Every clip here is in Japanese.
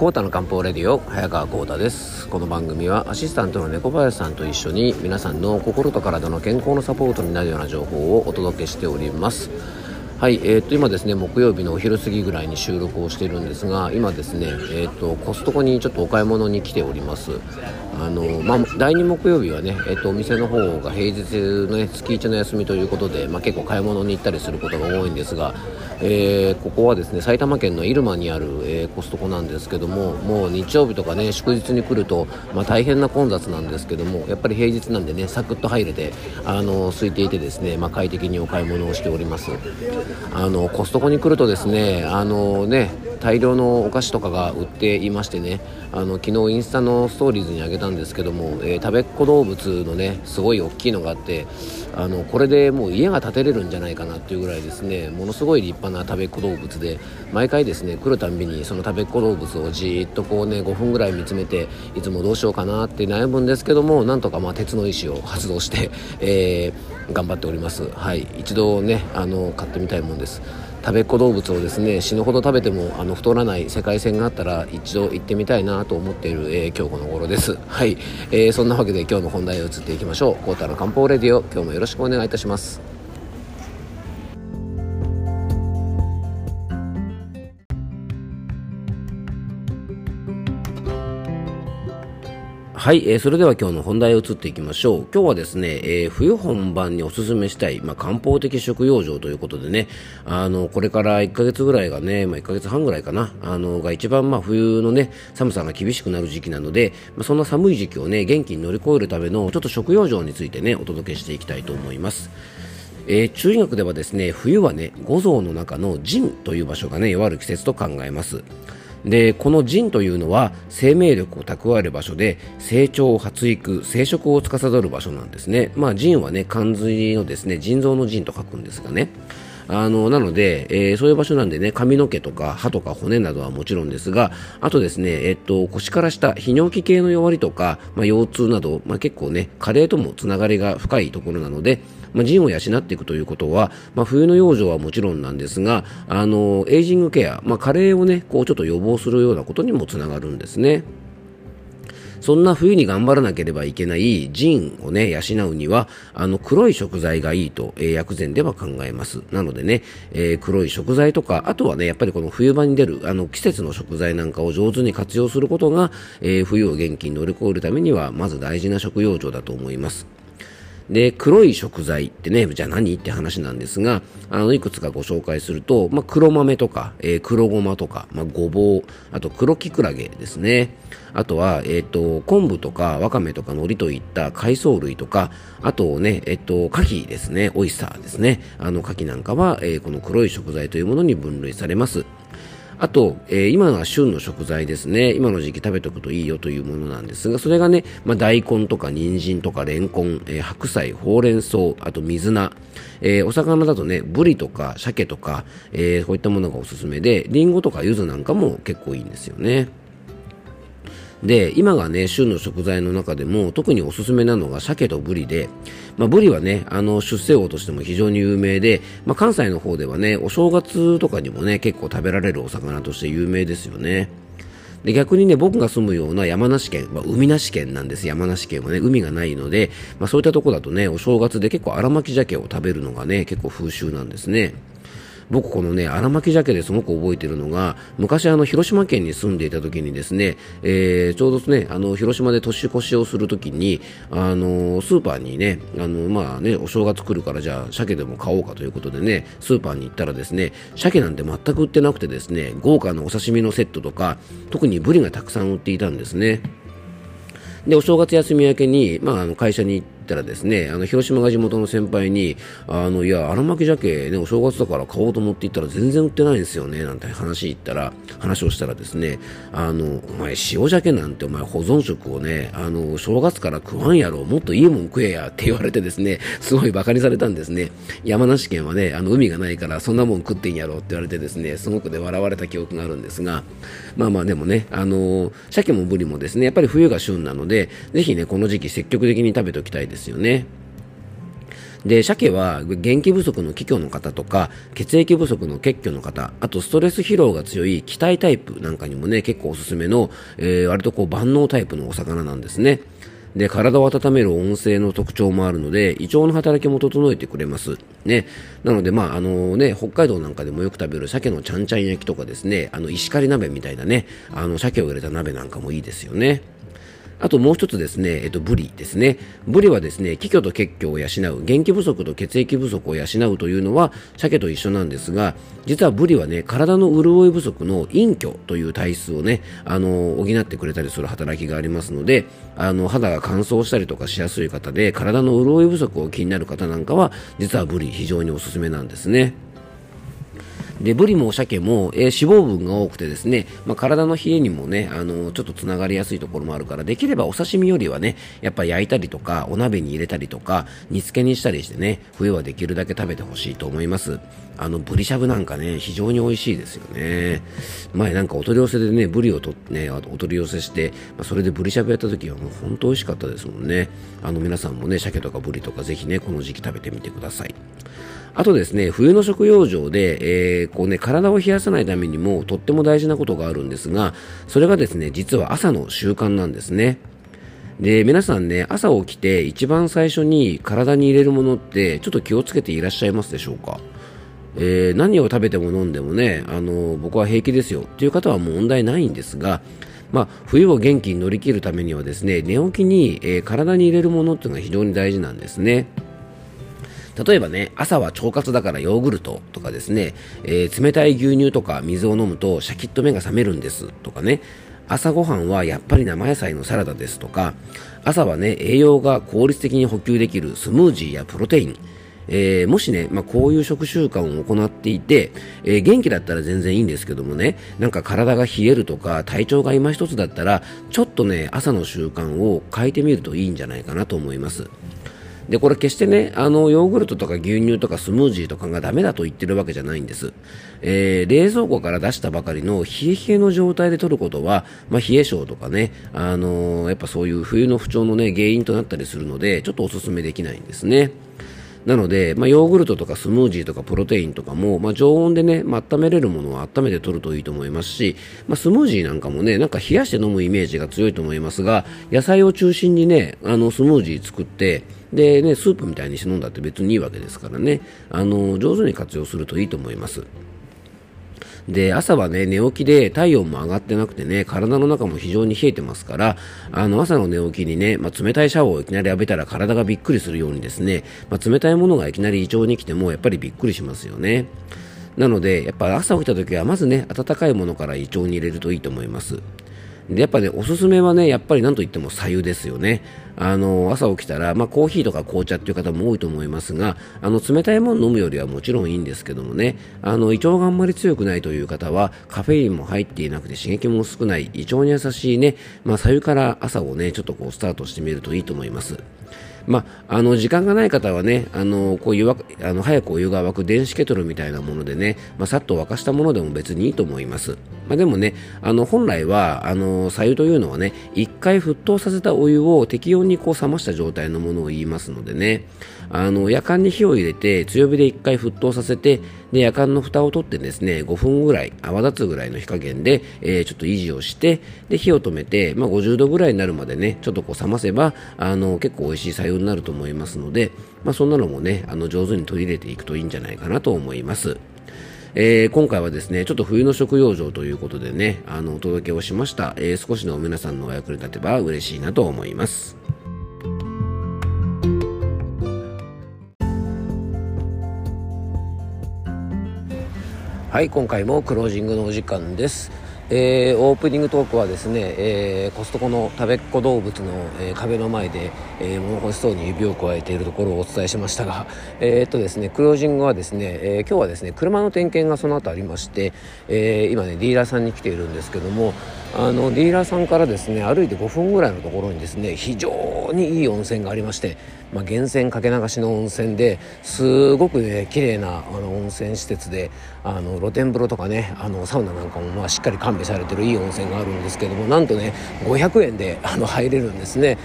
コータの漢方レディオ早川コータです。この番組はアシスタントの猫林さんと一緒に皆さんの心と体の健康のサポートになるような情報をお届けしております。はい、えー、と今ですね木曜日のお昼過ぎぐらいに収録をしているんですが今ですね、えーと、コストコにちょっとお買い物に来ております。あの、まあ、第2木曜日はね、えーと、お店の方が平日の、ね、月1の休みということで、まあ、結構買い物に行ったりすることが多いんですが、えー、ここはですね埼玉県の入間にある、えー、コストコなんですけどももう日曜日とかね祝日に来ると、まあ、大変な混雑なんですけどもやっぱり平日なんでねサクッと入れてあの空いていてですね、まあ、快適にお買い物をしております。あのコストコに来るとですねあのね大量のお菓子とかが売っていましてねあの昨日インスタのストーリーズにあげたんですけども、えー、食べっ子動物のねすごい大きいのがあってあのこれでもう家が建てれるんじゃないかなっていうぐらいですねものすごい立派な食べっ子動物で毎回ですね来るたんびにその食べっ子動物をじーっとこうね5分ぐらい見つめていつもどうしようかなって悩むんですけどもなんとかまあ鉄の意志を発動して、えー、頑張っております。はい。一度ねあの買ってみたいもんです。食べっ子動物をですね死ぬほど食べてもあの太らない世界線があったら一度行ってみたいなと思っている、えー、今日この頃です。はい、えー、そんなわけで今日の本題を移っていきましょう。コータの漢方レディオ。今日もよろしくお願いいたします。はい、えー、それでは今日の本題を移っていきましょう。今日はですね、えー、冬本番におすすめしたい、まあ、漢方的食用場ということでね、あの、これから1ヶ月ぐらいがね、まあ、1ヶ月半ぐらいかな、あの、が一番まあ冬のね、寒さが厳しくなる時期なので、まあ、そんな寒い時期をね、元気に乗り越えるための、ちょっと食用場についてね、お届けしていきたいと思います。えー、中医学ではですね、冬はね、五臓の中の腎という場所がね、弱る季節と考えます。でこの腎というのは生命力を蓄える場所で成長発育生殖を司る場所なんですね。まあ腎はね肝髄のですね腎臓の腎と書くんですがね。あの、なので、えー、そういう場所なんでね、髪の毛とか歯とか骨などはもちろんですが、あとですね、えっと、腰から下、泌尿器系の弱りとか、まあ、腰痛など、まあ、結構ね、加齢ともつながりが深いところなので、まあ、腎を養っていくということは、まあ、冬の養生はもちろんなんですが、あの、エイジングケア、まあ、加齢をね、こうちょっと予防するようなことにもつながるんですね。そんな冬に頑張らなければいけない腎をね、養うには、あの、黒い食材がいいと、えー、薬膳では考えます。なのでね、えー、黒い食材とか、あとはね、やっぱりこの冬場に出る、あの、季節の食材なんかを上手に活用することが、えー、冬を元気に乗り越えるためには、まず大事な食用場だと思います。で、黒い食材ってね、じゃあ何って話なんですが、あの、いくつかご紹介すると、まあ、黒豆とか、えー、黒ごまとか、まあ、ごぼう、あと黒きくらげですね。あとは、えっ、ー、と、昆布とか、わかめとか、海苔といった海藻類とか、あとね、えっ、ー、と、牡蠣ですね、オイスターですね。あの、牡蠣なんかは、えー、この黒い食材というものに分類されます。あと、えー、今が旬の食材ですね。今の時期食べておくといいよというものなんですが、それがね、まあ、大根とか人参とかレンコン、えー、白菜、ほうれん草、あと水菜、えー、お魚だとね、ブリとか鮭とか、え、こういったものがおすすめで、リンゴとか柚子なんかも結構いいんですよね。で、今がね、旬の食材の中でも特におすすめなのが鮭とブリで、まあ、ブリはね、あの、出世魚としても非常に有名で、まあ、関西の方ではね、お正月とかにもね、結構食べられるお魚として有名ですよね。で逆にね、僕が住むような山梨県、まあ、海なし県なんです。山梨県はね、海がないので、まあ、そういったとこだとね、お正月で結構荒巻鮭を食べるのがね、結構風習なんですね。僕このね、荒巻鮭ですごく覚えてるのが、昔あの、広島県に住んでいた時にですね、えー、ちょうどね、あの、広島で年越しをするときに、あの、スーパーにね、あの、まあね、お正月来るからじゃあ、鮭でも買おうかということでね、スーパーに行ったらですね、鮭なんて全く売ってなくてですね、豪華なお刺身のセットとか、特にブリがたくさん売っていたんですね。で、お正月休み明けに、まあ、あの会社に行って、ったらですね、あの、広島が地元の先輩に、あの、いや、荒巻鮭ね、お正月だから買おうと思って行ったら全然売ってないんですよね、なんて話言ったら、話をしたらですね、あの、お前塩鮭なんてお前保存食をね、あの、正月から食わんやろ、もっといいもん食えやって言われてですね、すごい馬鹿にされたんですね。山梨県はね、あの、海がないからそんなもん食ってんやろって言われてですね、すごくね、笑われた記憶があるんですが、まあまあでもね、あの、鮭もブリもですね、やっぱり冬が旬なので、ぜひね、この時期積極的に食べておきたいですですよね。で、鮭は元気不足の気虚の方とか、血液不足の血虚の方、あとストレス疲労が強い気体タイプなんかにもね、結構おすすめの、えー、割とこう万能タイプのお魚なんですね。で、体を温める温性の特徴もあるので、胃腸の働きも整えてくれます。ね。なので、まあ、あのね、北海道なんかでもよく食べる鮭のちゃんちゃん焼きとかですね、あの、石狩鍋みたいなね、あの、鮭を入れた鍋なんかもいいですよね。あともう一つですね、えっと、ブリですね。ブリはですね、気虚と血虚を養う、元気不足と血液不足を養うというのは、鮭と一緒なんですが、実はブリはね、体の潤い不足の陰虚という体質をね、あの、補ってくれたりする働きがありますので、あの、肌が乾燥したりとかしやすい方で、体の潤い不足を気になる方なんかは、実はブリ非常におすすめなんですね。でブリも鮭も、えー、脂肪分が多くてですね、まあ、体の冷えにもね、あのー、ちょっとつながりやすいところもあるからできればお刺身よりはねやっぱ焼いたりとかお鍋に入れたりとか煮付けにしたりしてね冬はできるだけ食べてほしいと思います。あのブリしゃぶなんかね非常に美味しいですよね。前なんかお取り寄せでねブリをとねお取り寄せして、まあ、それでブリしゃぶやった時はもう本当美味しかったですもんね。あの皆さんもね鮭とかブリとかぜひねこの時期食べてみてください。あとですね、冬の食用場で、えー、こうね、体を冷やさないためにもとっても大事なことがあるんですが、それがですね、実は朝の習慣なんですね。で、皆さんね、朝起きて一番最初に体に入れるものってちょっと気をつけていらっしゃいますでしょうか？えー、何を食べても飲んでもね、あの僕は平気ですよっていう方はもう問題ないんですが、まあ、冬を元気に乗り切るためにはですね寝起きに、えー、体に入れるものっていうのが非常に大事なんですね。例えばね、朝は腸活だからヨーグルトとかですね、えー、冷たい牛乳とか水を飲むとシャキッと目が覚めるんですとかね、朝ごはんはやっぱり生野菜のサラダですとか、朝はね、栄養が効率的に補給できるスムージーやプロテイン、えー、もしね、まあ、こういう食習慣を行っていて、えー、元気だったら全然いいんですけどもね、なんか体が冷えるとか体調が今一つだったら、ちょっとね、朝の習慣を変えてみるといいんじゃないかなと思います。で、これ決してね、あの、ヨーグルトとか牛乳とかスムージーとかがダメだと言ってるわけじゃないんです。えー、冷蔵庫から出したばかりの冷え冷えの状態で取ることは、まあ、冷え性とかね、あのー、やっぱそういう冬の不調のね、原因となったりするので、ちょっとおすすめできないんですね。なので、まあ、ヨーグルトとかスムージーとかプロテインとかも、まあ、常温でね、まあ、温めれるものは温めて取るといいと思いますし、まあ、スムージーなんかもね、なんか冷やして飲むイメージが強いと思いますが、野菜を中心にね、あの、スムージー作って、でね、スープみたいにして飲んだって別にいいわけですからね、あの、上手に活用するといいと思います。で、朝はね、寝起きで体温も上がってなくてね、体の中も非常に冷えてますから、あの、朝の寝起きにね、まあ、冷たいシャワーをいきなり浴びたら体がびっくりするようにですね、まあ、冷たいものがいきなり胃腸に来てもやっぱりびっくりしますよね。なので、やっぱ朝起きた時はまずね、温かいものから胃腸に入れるといいと思います。で、やっぱね、おすすめはね、やっぱりなんといっても左右ですよね。あの、朝起きたら、まあ、コーヒーとか紅茶っていう方も多いと思いますが、あの、冷たいもの飲むよりはもちろんいいんですけどもね、あの、胃腸があんまり強くないという方は、カフェインも入っていなくて刺激も少ない、胃腸に優しいね、まあ、左右から朝をね、ちょっとこう、スタートしてみるといいと思います。まあ、あの時間がない方はね、あのこう湯あの早くお湯が沸く電子ケトルみたいなものでね、まあ、さっと沸かしたものでも別にいいと思います。まあ、でもね、あの本来はあの左右というのはね、一回沸騰させたお湯を適温にこう冷ました状態のものを言いますのでね、あの夜間に火を入れて強火で一回沸騰させて、で夜間の蓋を取ってですね、5分ぐらい泡立つぐらいの火加減で、えー、ちょっと維持をして、で火を止めて、まあ、50度ぐらいになるまでね、ちょっとこう冷ませば、あの結構美味しい左右になると思いますので、まあ、そんなのもね、あの上手に取り入れていくといいんじゃないかなと思います。えー、今回はですね、ちょっと冬の食用場ということでね、あの、お届けをしました。えー、少しの皆さんのお役に立てば嬉しいなと思います。はい、今回もクロージングのお時間です。えー、オープニングトークはですね、えー、コストコの食べっ子動物の、えー、壁の前で、えー、物欲しそうに指をくわえているところをお伝えしましたが、え、っとですね、クロージングはですね、え、今日はですね、車の点検がその後ありまして、え、今ね、ディーラーさんに来ているんですけども、あのディーラーさんからですね歩いて5分ぐらいのところにですね非常にいい温泉がありまして、まあ、源泉かけ流しの温泉ですごくね綺麗なあの温泉施設であの露天風呂とかねあのサウナなんかもまあしっかり完備されてるいい温泉があるんですけどもなんとね500円であの入れるんですね。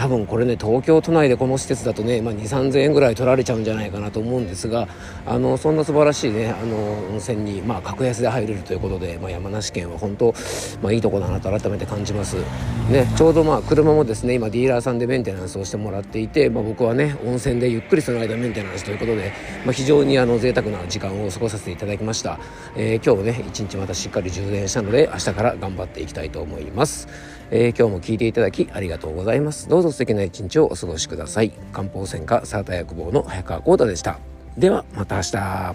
多分これね東京都内でこの施設だとね、まあ、2 3 0 0 0円ぐらい取られちゃうんじゃないかなと思うんですがあのそんな素晴らしいねあの温泉に、まあ、格安で入れるということで、まあ、山梨県は本当、まあ、いいとこだなと改めて感じます、ね、ちょうどまあ車もですね今ディーラーさんでメンテナンスをしてもらっていて、まあ、僕はね温泉でゆっくりその間メンテナンスということで、まあ、非常にあの贅沢な時間を過ごさせていただきました、えー、今日もね一日またしっかり充電したので明日から頑張っていきたいと思います、えー、今日も聞いていただきありがとうございます。どうぞ素敵な一日をお過ごしください。漢方専科サータ薬房の早川浩太でした。ではまた明日。